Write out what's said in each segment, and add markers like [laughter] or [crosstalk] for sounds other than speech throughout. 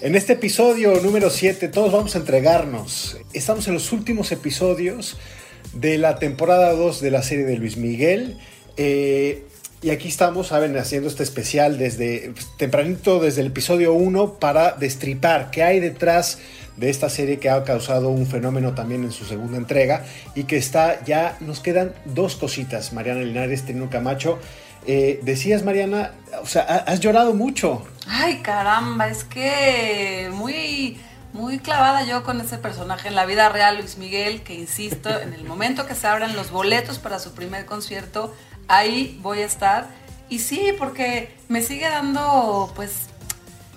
En este episodio número 7 todos vamos a entregarnos. Estamos en los últimos episodios de la temporada 2 de la serie de Luis Miguel. Eh, y aquí estamos, saben, haciendo este especial desde tempranito, desde el episodio 1, para destripar qué hay detrás de esta serie que ha causado un fenómeno también en su segunda entrega y que está ya, nos quedan dos cositas, Mariana Linares, Trino Camacho. Eh, decías, Mariana, o sea, has llorado mucho. Ay, caramba, es que muy, muy clavada yo con ese personaje en la vida real, Luis Miguel, que insisto, en el momento que se abran los boletos para su primer concierto, ahí voy a estar. Y sí, porque me sigue dando, pues,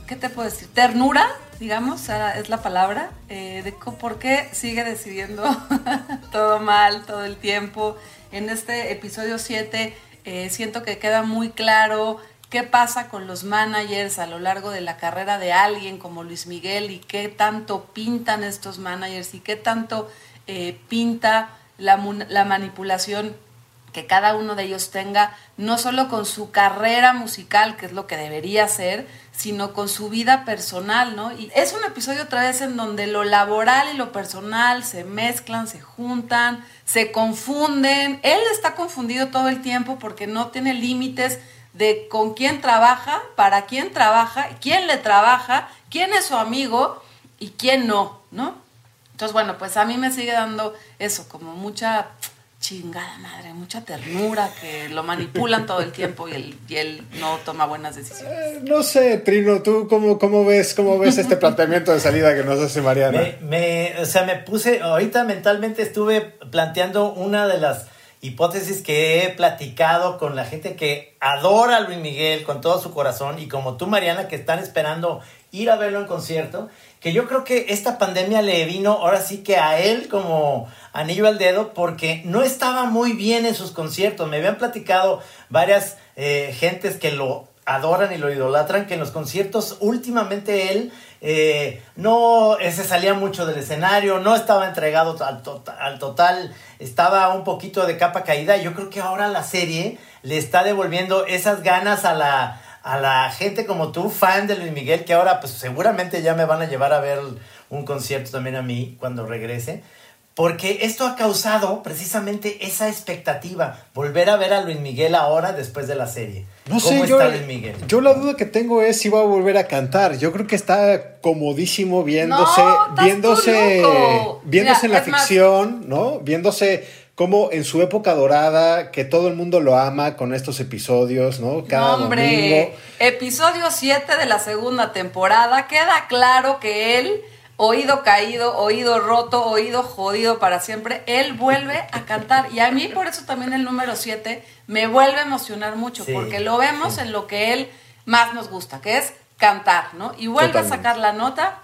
¿qué te puedo decir? Ternura, digamos, es la palabra, eh, de por qué sigue decidiendo [laughs] todo mal todo el tiempo. En este episodio 7 eh, siento que queda muy claro qué pasa con los managers a lo largo de la carrera de alguien como Luis Miguel y qué tanto pintan estos managers y qué tanto eh, pinta la, la manipulación que cada uno de ellos tenga, no solo con su carrera musical, que es lo que debería ser, sino con su vida personal, ¿no? Y es un episodio otra vez en donde lo laboral y lo personal se mezclan, se juntan, se confunden. Él está confundido todo el tiempo porque no tiene límites de con quién trabaja, para quién trabaja, quién le trabaja, quién es su amigo y quién no, ¿no? Entonces, bueno, pues a mí me sigue dando eso, como mucha chingada madre, mucha ternura, que lo manipulan todo el tiempo y él, y él no toma buenas decisiones. Eh, no sé, Trino, ¿tú cómo, cómo, ves, cómo ves este planteamiento de salida que nos hace Mariana? Me, me, o sea, me puse, ahorita mentalmente estuve planteando una de las hipótesis que he platicado con la gente que adora a Luis Miguel con todo su corazón y como tú, Mariana, que están esperando ir a verlo en concierto, que yo creo que esta pandemia le vino ahora sí que a él como anillo al dedo porque no estaba muy bien en sus conciertos. Me habían platicado varias eh, gentes que lo adoran y lo idolatran, que en los conciertos últimamente él eh, no se salía mucho del escenario, no estaba entregado al, al total, estaba un poquito de capa caída. Yo creo que ahora la serie le está devolviendo esas ganas a la, a la gente como tú, fan de Luis Miguel, que ahora pues seguramente ya me van a llevar a ver un concierto también a mí cuando regrese. Porque esto ha causado precisamente esa expectativa, volver a ver a Luis Miguel ahora después de la serie. No sé, yo, Luis Miguel? Yo la duda que tengo es si va a volver a cantar. Yo creo que está comodísimo viéndose, viéndose, viéndose en la ficción, ¿no? Viéndose como en su época dorada, que todo el mundo lo ama con estos episodios, ¿no? Cada hombre, Episodio 7 de la segunda temporada, queda claro que él oído caído, oído roto, oído jodido para siempre, él vuelve a cantar. Y a mí por eso también el número 7 me vuelve a emocionar mucho, porque lo vemos en lo que él más nos gusta, que es cantar, ¿no? Y vuelve a sacar la nota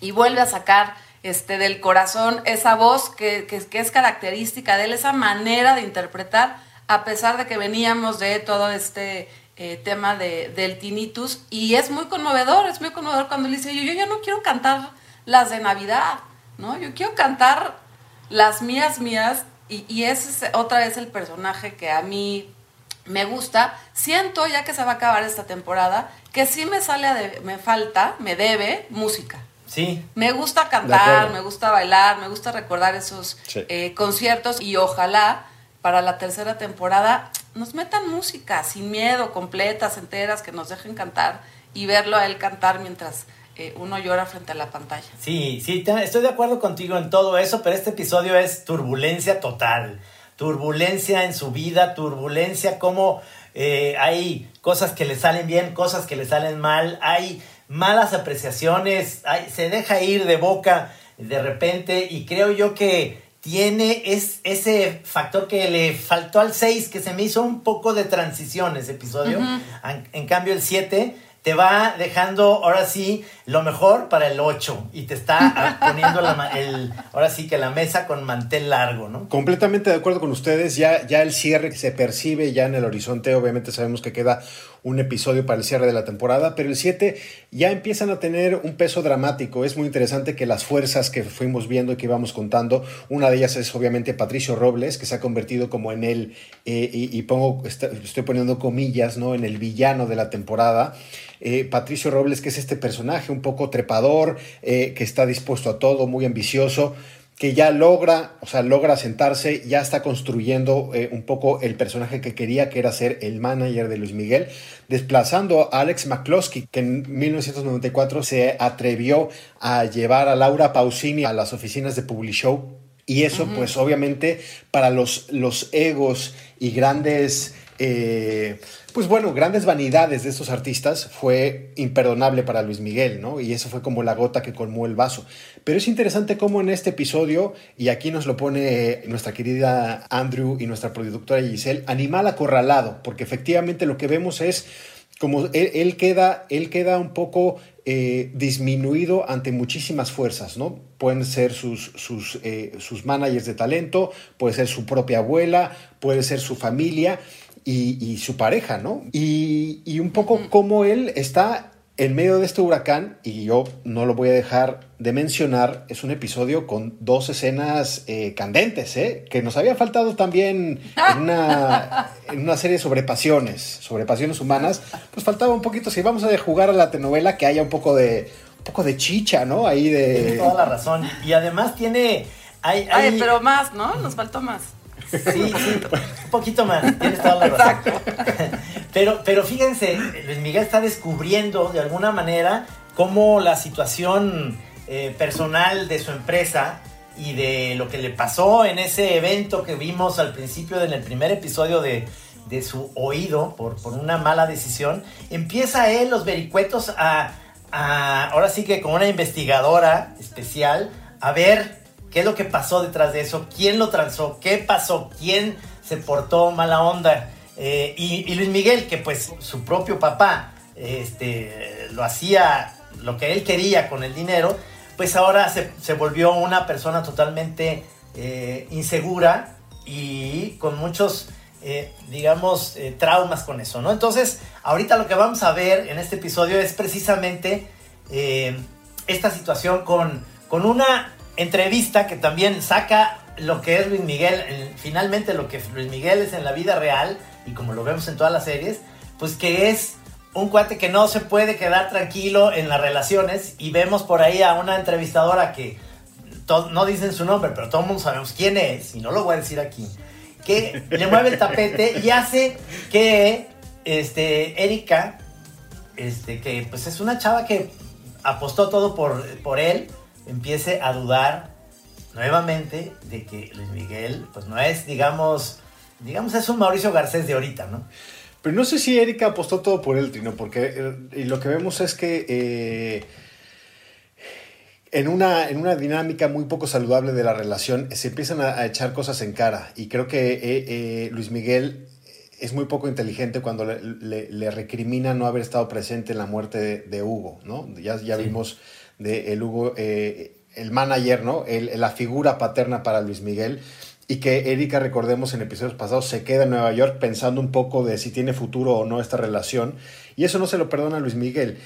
y vuelve a sacar este, del corazón esa voz que, que, es característica de él, esa manera de interpretar, a pesar de que veníamos de todo este eh, tema de, del tinnitus. Y es muy conmovedor, es muy conmovedor cuando él dice, yo, yo ya no quiero cantar las de Navidad, ¿no? Yo quiero cantar las mías mías y, y ese es otra vez el personaje que a mí me gusta. Siento, ya que se va a acabar esta temporada, que sí me sale, de, me falta, me debe música. Sí. Me gusta cantar, me gusta bailar, me gusta recordar esos eh, conciertos y ojalá para la tercera temporada nos metan música sin miedo, completas, enteras, que nos dejen cantar y verlo a él cantar mientras eh, uno llora frente a la pantalla. Sí, sí, estoy de acuerdo contigo en todo eso, pero este episodio es turbulencia total. Turbulencia en su vida, turbulencia como eh, hay cosas que le salen bien, cosas que le salen mal, hay malas apreciaciones, hay, se deja ir de boca de repente y creo yo que tiene es, ese factor que le faltó al 6, que se me hizo un poco de transición ese episodio. en, en, cambio el 7 te va dejando ahora sí lo mejor para el 8 y te está [laughs] poniendo la, el, ahora sí que la mesa con mantel largo, ¿no? Completamente de acuerdo con ustedes, ya, ya el cierre se percibe ya en el horizonte, obviamente sabemos que queda un episodio para el cierre de la temporada, pero el 7 ya empiezan a tener un peso dramático, es muy interesante que las fuerzas que fuimos viendo y que íbamos contando, una de ellas es obviamente Patricio Robles, que se ha convertido como en el, eh, y, pongo, estoy poniendo comillas, ¿no? En el villano de la temporada. eh, Patricio Robles, que es este personaje un poco trepador, eh, que está dispuesto a todo, muy ambicioso que ya logra, o sea, logra sentarse, ya está construyendo eh, un poco el personaje que quería, que era ser el manager de Luis Miguel, desplazando a Alex McCloskey, que en 1994 se atrevió a llevar a Laura Pausini a las oficinas de Publishow. Y eso, pues obviamente, para los, los egos y grandes eh, pues bueno, grandes vanidades de estos artistas fue imperdonable para Luis Miguel, ¿no? Y eso fue como la gota que colmó el vaso. Pero es interesante cómo en este episodio, y aquí nos lo pone nuestra querida Andrew y nuestra productora Giselle, animal acorralado, porque efectivamente lo que vemos es como él, queda, él queda un poco eh, disminuido ante muchísimas fuerzas, ¿no? Pueden ser sus, sus, eh, sus managers de talento, puede ser su propia abuela, puede ser su familia, y, su pareja, ¿no? Y, un poco como él está en medio de este huracán, y yo no lo voy a dejar de mencionar, es un episodio con dos escenas eh, candentes, ¿eh? que nos había faltado también en una, [laughs] en una, serie sobre pasiones, sobre pasiones humanas, pues faltaba un poquito, si vamos a jugar a la telenovela, que haya un poco de, un poco de chicha, ¿no? Ahí de... Tiene toda la razón, y además tiene... Hay, Ay, pero más, ¿no? Nos faltó más. Sí, sí, un poquito más, tienes toda la razón. [laughs] Pero, pero fíjense, Luis Miguel está descubriendo de alguna manera cómo la situación eh, personal de su empresa y de lo que le pasó en ese evento que vimos al principio en el primer episodio de, su oído por, por, una mala decisión, empieza él los vericuetos a, a, ahora sí que como una investigadora especial, a ver ¿Qué es lo que pasó detrás de eso? ¿Quién lo transó? ¿Qué pasó? ¿Quién se portó mala onda? Eh, y, Luis Miguel, que pues su propio papá este, lo hacía lo que él quería con el dinero, pues ahora se, volvió una persona totalmente eh, insegura y con muchos, eh, digamos, traumas con eso, ¿no? Entonces, ahorita lo que vamos a ver en este episodio es precisamente esta situación con, con una entrevista que también saca lo que es Luis Miguel, finalmente lo que Luis Miguel es en la vida real y como lo vemos en todas las series, pues que es un cuate que no se puede quedar tranquilo en las relaciones y vemos por ahí a una entrevistadora que no dicen su nombre, pero todo el mundo sabemos quién es y no lo voy a decir aquí, que le mueve el tapete y hace que este, Erika, este, que pues es una chava que apostó todo por, por él, empiece a dudar nuevamente de que Luis Miguel, pues no es, digamos, digamos, es un Mauricio Garcés de ahorita, ¿no? Pero no sé si Erika apostó todo por él, Trino, porque eh, lo que vemos es que eh, en, una, en una dinámica muy poco saludable de la relación se empiezan a, echar cosas en cara. Y creo que eh, Luis Miguel es muy poco inteligente cuando le, recrimina no haber estado presente en la muerte de, Hugo, ¿no? Ya, ya vimos de el Hugo, eh, el manager, ¿no? El, la figura paterna para Luis Miguel. Y que Erika, recordemos en episodios pasados, se queda en Nueva York pensando un poco de si tiene futuro o no esta relación. Y eso no se lo perdona Luis Miguel.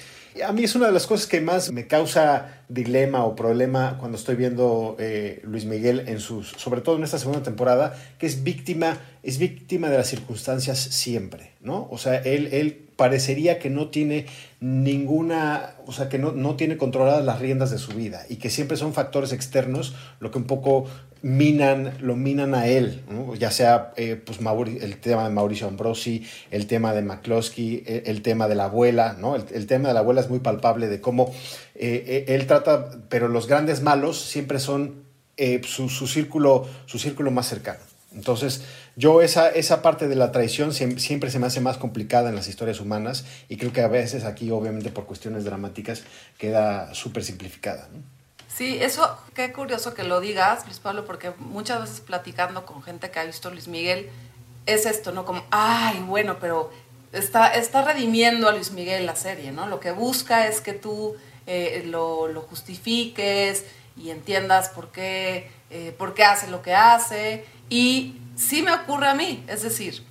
A mí es una de las cosas que más me causa dilema o problema cuando estoy viendo eh, Luis Miguel en sus, sobre todo en esta segunda temporada, que es víctima, es víctima de las circunstancias siempre, ¿no? O sea, él, él parecería que no tiene ninguna, o sea, que no, no, tiene controladas las riendas de su vida y que siempre son factores externos lo que un poco minan, lo minan a él, ya sea eh, pues el tema de Mauricio Ambrosi, el tema de McCloskey, el, tema de la abuela, ¿no? El, tema de la abuela es muy palpable de cómo eh, eh, él trata, pero los grandes malos siempre son su, su, círculo, su círculo más cercano. Entonces, yo esa, esa parte de la traición siempre se me hace más complicada en las historias humanas y creo que a veces aquí, obviamente por cuestiones dramáticas, queda súper simplificada. Sí, eso, qué curioso que lo digas, Luis Pablo, porque muchas veces platicando con gente que ha visto Luis Miguel, es esto, ¿no? Como, ay, bueno, pero está, está redimiendo a Luis Miguel la serie, ¿no? Lo que busca es que tú eh, lo, lo, justifiques y entiendas por qué, eh, por qué hace lo que hace y sí me ocurre a mí, es decir,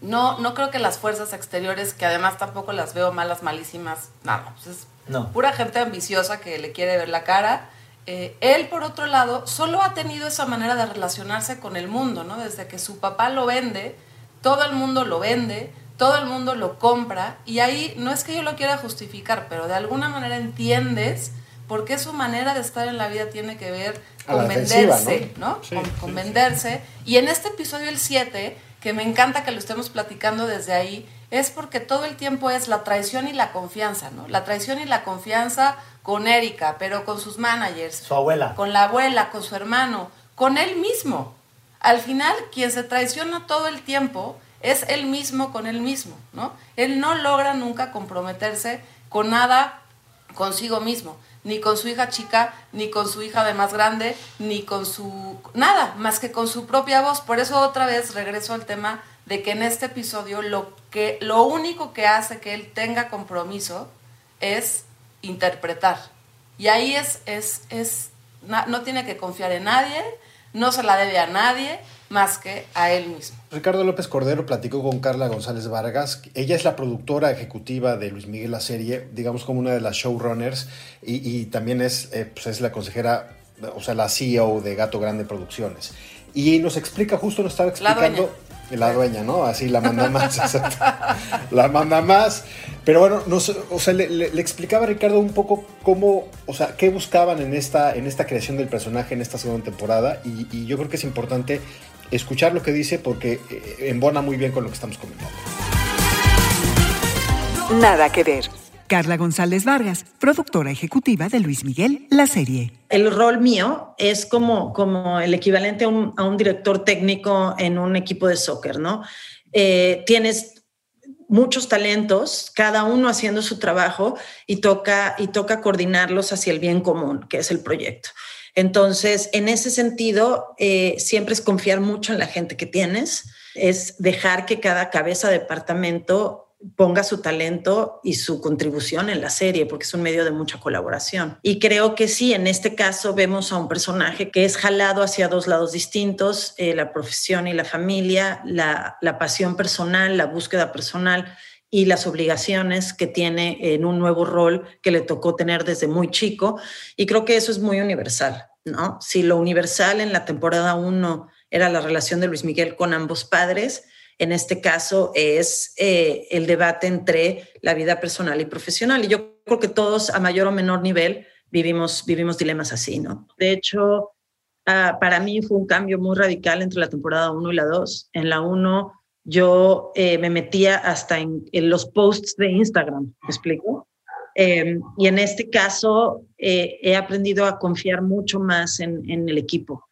no, no creo que las fuerzas exteriores, que además tampoco las veo malas, malísimas, nada, pues es pura gente ambiciosa que le quiere ver la cara. Eh, él, por otro lado, solo ha tenido esa manera de relacionarse con el mundo, ¿no? Desde que su papá lo vende, todo el mundo lo vende, todo el mundo lo compra y ahí no es que yo lo quiera justificar, pero de alguna manera entiendes por qué su manera de estar en la vida tiene que ver con venderse, ¿no? con, venderse. Y en este episodio, el 7, que me encanta que lo estemos platicando desde ahí, es porque todo el tiempo es la traición y la confianza, ¿no? La traición y la confianza con Erika, pero con sus managers. Su abuela. Con la abuela, con su hermano, con él mismo. Al final, quien se traiciona todo el tiempo es él mismo con él mismo, ¿no? Él no logra nunca comprometerse con nada consigo mismo, ni con su hija chica, ni con su hija de más grande, ni con su nada, más que con su propia voz. Por eso otra vez regreso al tema de que en este episodio lo que lo único que hace que él tenga compromiso es interpretar. Y ahí es es es no tiene que confiar en nadie, no se la debe a nadie, más que a él mismo. Ricardo López Cordero platicó con Carla González Vargas. Ella es la productora ejecutiva de Luis Miguel la serie, digamos como una de las showrunners, y, también es, eh, pues es la consejera, o sea, la CEO de Gato Grande Producciones. Y nos explica, justo nos estaba explicando la dueña, ¿no? Así la manda más, [laughs] la manda más. Pero bueno, o sea, le, explicaba a Ricardo un poco cómo, o sea, qué buscaban en esta, en esta creación del personaje en esta segunda temporada. Y, yo creo que es importante escuchar lo que dice porque eh, embona muy bien con lo que estamos comentando. Nada que ver. Carla González Vargas, productora ejecutiva de Luis Miguel, la serie. El rol mío es como, como el equivalente a un, director técnico en un equipo de soccer, ¿no? Eh, tienes muchos talentos, cada uno haciendo su trabajo y toca, y toca coordinarlos hacia el bien común, que es el proyecto. Entonces, en ese sentido, eh, siempre es confiar mucho en la gente que tienes, es dejar que cada cabeza de departamento ponga su talento y su contribución en la serie, porque es un medio de mucha colaboración. Y creo que sí, en este caso vemos a un personaje que es jalado hacia dos lados distintos, eh, la profesión y la familia, la, la pasión personal, la búsqueda personal y las obligaciones que tiene en un nuevo rol que le tocó tener desde muy chico. Y creo que eso es muy universal, ¿no? Si lo universal en la temporada 1 era la relación de Luis Miguel con ambos padres, en este caso es eh, el debate entre la vida personal y profesional. Y yo creo que todos a mayor o menor nivel vivimos, vivimos dilemas así, ¿no? De hecho, ah, para mí fue un cambio muy radical entre la temporada 1 y la 2. En la 1 yo eh, me metía hasta en, los posts de Instagram, ¿me explico? Em, y en este caso eh, he aprendido a confiar mucho más en, el equipo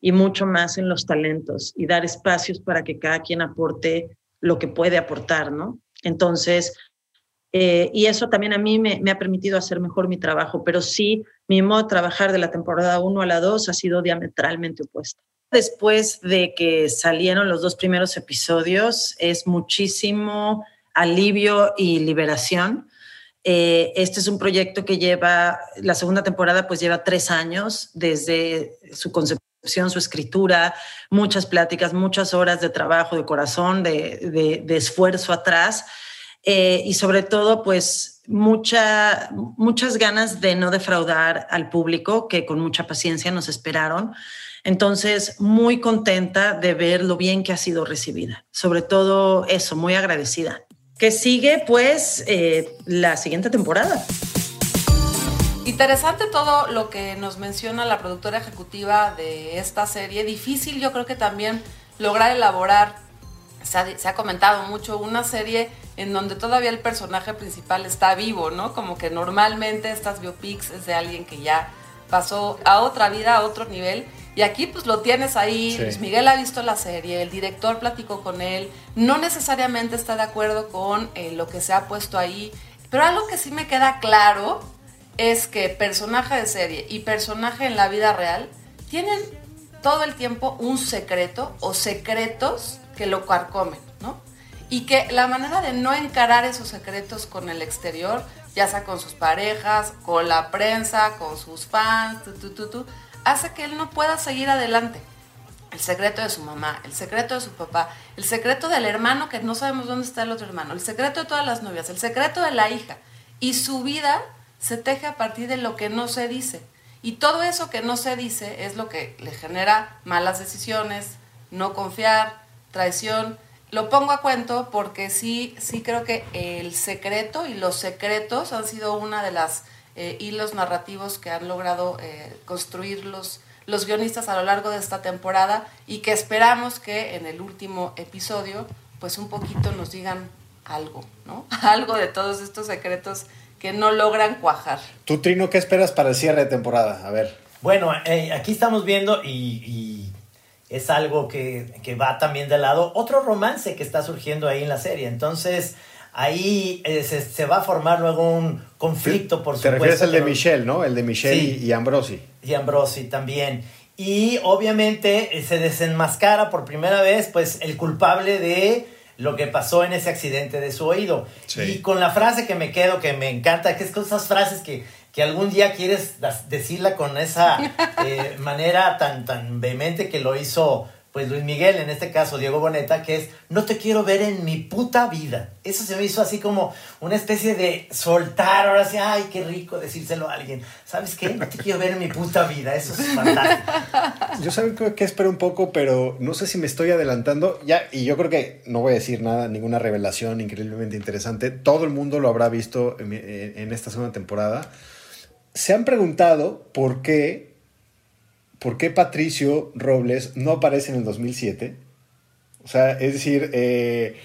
y mucho más en los talentos y dar espacios para que cada quien aporte lo que puede aportar, ¿no? Entonces, eh, y eso también a mí me, ha permitido hacer mejor mi trabajo, pero sí, mi modo de trabajar de la temporada 1 a la 2 ha sido diametralmente opuesto. Después de que salieron los dos primeros episodios, es muchísimo alivio y liberación. Eh, este es un proyecto que lleva, la segunda temporada pues lleva tres años desde su concepción su escritura, muchas pláticas, muchas horas de trabajo, de corazón, de, esfuerzo atrás eh, y sobre todo pues mucha, muchas ganas de no defraudar al público que con mucha paciencia nos esperaron. Entonces, muy contenta de ver lo bien que ha sido recibida. Sobre todo eso, muy agradecida. Que sigue pues eh, la siguiente temporada. Interesante todo lo que nos menciona la productora ejecutiva de esta serie. Difícil yo creo que también lograr elaborar, se ha, comentado mucho, una serie en donde todavía el personaje principal está vivo, ¿no? Como que normalmente estas biopics es de alguien que ya pasó a otra vida, a otro nivel. Y aquí pues lo tienes ahí, Luis Miguel ha visto la serie, el director platicó con él, no necesariamente está de acuerdo con eh, lo que se ha puesto ahí, pero algo que sí me queda claro es que personaje de serie y personaje en la vida real tienen todo el tiempo un secreto o secretos que lo carcomen, ¿no? Y que la manera de no encarar esos secretos con el exterior, ya sea con sus parejas, con la prensa, con sus fans, hace que él no pueda seguir adelante. El secreto de su mamá, el secreto de su papá, el secreto del hermano que no sabemos dónde está el otro hermano, el secreto de todas las novias, el secreto de la hija. Y su vida se teje a partir de lo que no se dice. Y todo eso que no se dice es lo que le genera malas decisiones, no confiar, traición lo pongo a cuento porque sí, sí creo que el secreto y los secretos han sido una de las eh, hilos narrativos que han logrado eh, construir los, los guionistas a lo largo de esta temporada y que esperamos que en el último episodio pues un poquito nos digan algo, ¿no? [laughs] Algo de todos estos secretos que no logran cuajar. Tú, Trino, ¿qué esperas para el cierre de temporada? A ver. Bueno, eh, aquí estamos viendo y, es algo que, va también de lado, otro romance que está surgiendo ahí en la serie. Entonces, ahí eh, se, va a formar luego un conflicto, por supuesto. Te refieres al de Michelle, ¿no? El de Michelle y Ambrosi. Y Ambrosi también. Y obviamente eh, se desenmascara por primera vez, pues, el culpable de lo que pasó en ese accidente de su oído. Y con la frase que me quedo, que me encanta, que es con esas frases que, que algún día quieres decirla con esa [laughs] eh, manera tan, tan vehemente que lo hizo pues Luis Miguel, en este caso Diego Boneta, que es no te quiero ver en mi puta vida. Eso se me hizo así como una especie de soltar, ahora sí, ay, qué rico decírselo a alguien. ¿Sabes qué? No te quiero ver en mi puta vida, eso es fantástico. Yo saben que espero un poco, pero no sé si me estoy adelantando. Ya, y yo creo que no voy a decir nada, ninguna revelación increíblemente interesante. Todo el mundo lo habrá visto en, en esta segunda temporada. Se han preguntado por qué ¿por qué Patricio Robles no aparece en el 2007? O sea, es decir, eh,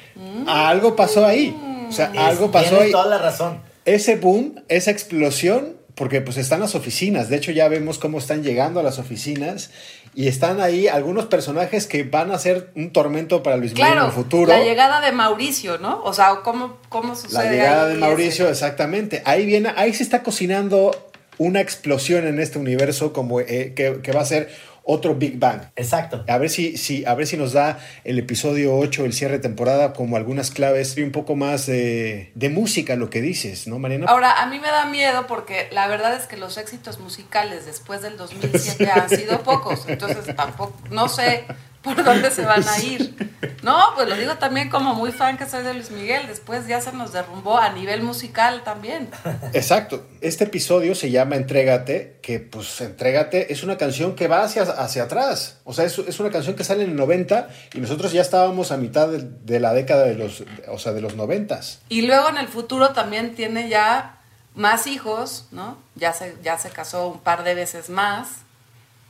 algo pasó ahí. O sea, algo pasó ahí. toda la razón. Ese boom, esa explosión, porque pues están las oficinas. De hecho, ya vemos cómo están llegando a las oficinas y están ahí algunos personajes que van a ser un tormento para Luis Miguel en el futuro. La llegada de Mauricio, ¿no? O sea, ¿cómo, cómo sucede? La llegada de Mauricio, exactamente. Ahí viene, ahí se está cocinando una explosión en este universo como eh, que, va a ser otro Big Bang. Exacto. A ver si, si, a ver si nos da el episodio 8, el cierre de temporada, como algunas claves y un poco más de, de, música, lo que dices, ¿no, Mariana? Ahora, a mí me da miedo porque la verdad es que los éxitos musicales después del 2007 han sido pocos. Entonces, tampoco, no sé por dónde se van a [laughs] ir. No, pues lo digo también como muy fan que soy de Luis Miguel. Después ya se nos derrumbó a nivel musical también. Exacto. Este episodio se llama Entrégate, que pues Entrégate es una canción que va hacia, hacia atrás. O sea, es, es una canción que sale en el 90 y nosotros ya estábamos a mitad de, la década de los, o sea, de los 90. Y luego en el futuro también tiene ya más hijos, ¿no? Ya se, ya se casó un par de veces más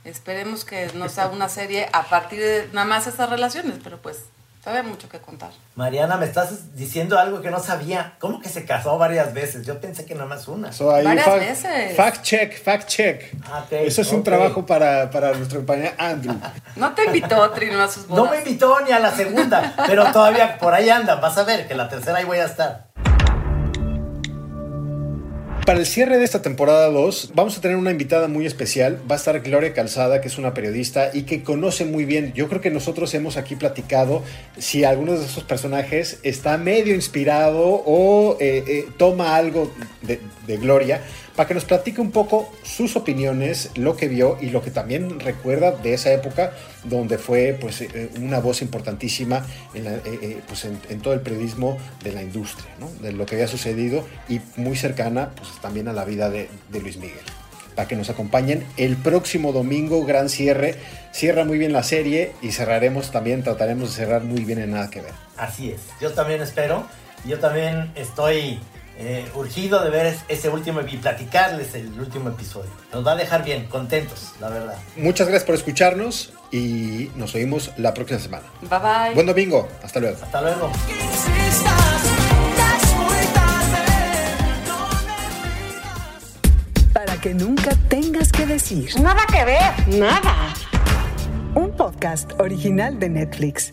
Esperemos que no sea una serie a partir de nada más esas relaciones, pero pues todavía mucho que contar. Mariana, me estás diciendo algo que no sabía. ¿Cómo que se casó varias veces? Yo pensé que nada más una. varias veces. Fact check, fact check. Ah, Eso es un trabajo para, para nuestro compañero Andrew. [laughs] No te invitó, Trino, a sus bodas. No me invitó ni a la segunda, pero todavía por ahí anda. Vas a ver que la tercera ahí voy a estar. Para el cierre de esta temporada 2, vamos a tener una invitada muy especial. Va a estar Gloria Calzada, que es una periodista y que conoce muy bien. Yo creo que nosotros hemos aquí platicado si alguno de esos personajes está medio inspirado o eh, eh, toma algo de, de Gloria para que nos platique un poco sus opiniones, lo que vio y lo que también recuerda de esa época donde fue pues, eh, una voz importantísima en, eh, eh, pues, en, todo el periodismo de la industria, de lo que había sucedido y muy cercana pues, también a la vida de, de Luis Miguel para que nos acompañen el próximo domingo, gran cierre. Cierra muy bien la serie y cerraremos también, trataremos de cerrar muy bien en Nada que Ver. Así es, yo también espero. Yo también estoy eh, urgido de ver ese último y platicarles el último episodio. Nos va a dejar bien, contentos, la verdad. Muchas gracias por escucharnos y nos oímos la próxima semana. Bye bye. Buen domingo. Hasta luego. Hasta luego. Para que nunca tengas que decir. Nada que ver, nada. Un podcast original de Netflix.